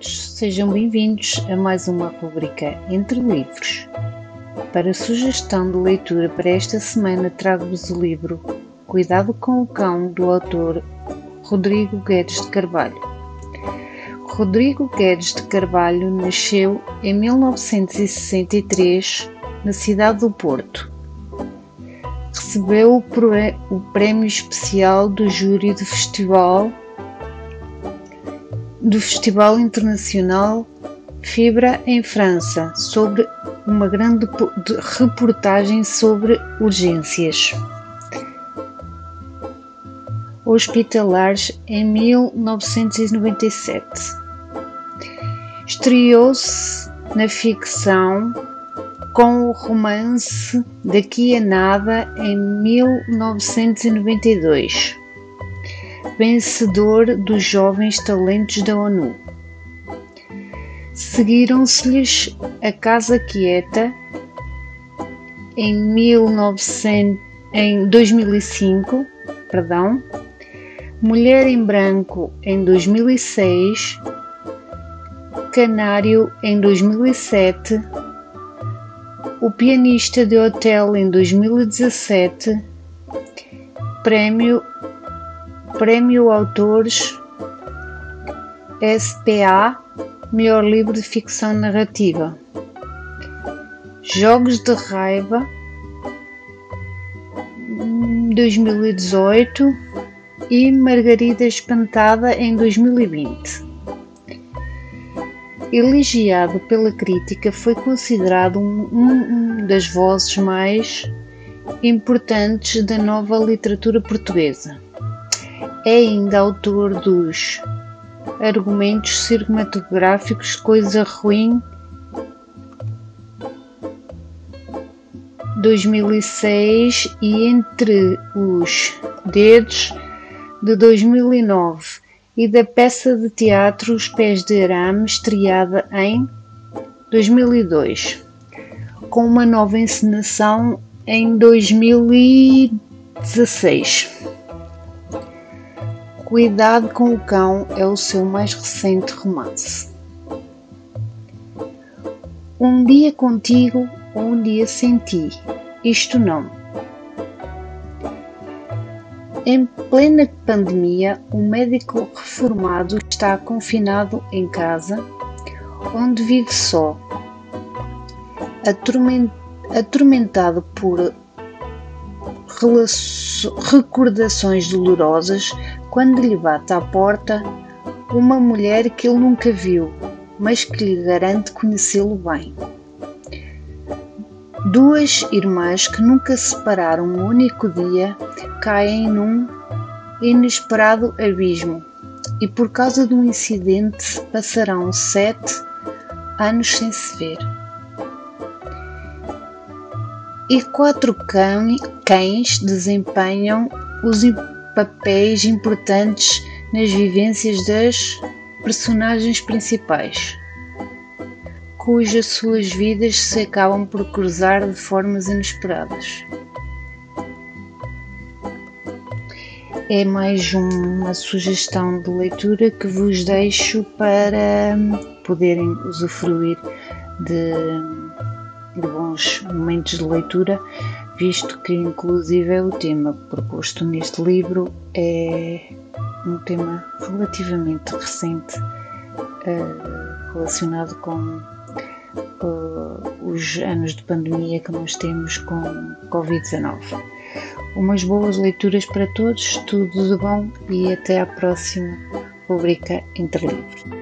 sejam bem-vindos a mais uma rubrica Entre Livros. Para sugestão de leitura para esta semana, trago-vos o livro Cuidado com o Cão, do autor Rodrigo Guedes de Carvalho. Rodrigo Guedes de Carvalho nasceu em 1963 na cidade do Porto. Recebeu o prémio especial do júri do festival do Festival Internacional Fibra em França sobre uma grande reportagem sobre urgências hospitalares em 1997. Estreou-se na ficção com o romance Daqui a Nada em 1992 vencedor dos Jovens Talentos da ONU. Seguiram-se-lhes A Casa Quieta em, 1900, em 2005, perdão, Mulher em Branco em 2006, Canário em 2007, O Pianista de Hotel em 2017, Prémio Prémio Autores SPA Melhor Livro de Ficção Narrativa Jogos de Raiva 2018 e Margarida Espantada em 2020. Elogiado pela crítica, foi considerado um, um das vozes mais importantes da nova literatura portuguesa. É ainda autor dos Argumentos Cinematográficos Coisa Ruim 2006 e Entre os Dedos de 2009 e da peça de teatro Os Pés de Arame, estreada em 2002, com uma nova encenação em 2016. Cuidado com o Cão é o seu mais recente romance. Um dia contigo um dia sem ti, isto não. Em plena pandemia, um médico reformado está confinado em casa, onde vive só, atormentado por recordações dolorosas quando lhe bate à porta uma mulher que ele nunca viu, mas que lhe garante conhecê-lo bem. Duas irmãs que nunca se separaram um único dia caem num inesperado abismo e, por causa de um incidente, passarão sete anos sem se ver. E quatro cães desempenham os papéis importantes nas vivências das personagens principais, cujas suas vidas se acabam por cruzar de formas inesperadas. É mais uma sugestão de leitura que vos deixo para poderem usufruir de, de bons momentos de leitura visto que inclusive o tema proposto neste livro é um tema relativamente recente uh, relacionado com uh, os anos de pandemia que nós temos com Covid-19. Umas boas leituras para todos, tudo de bom e até à próxima rubrica Entre Livros.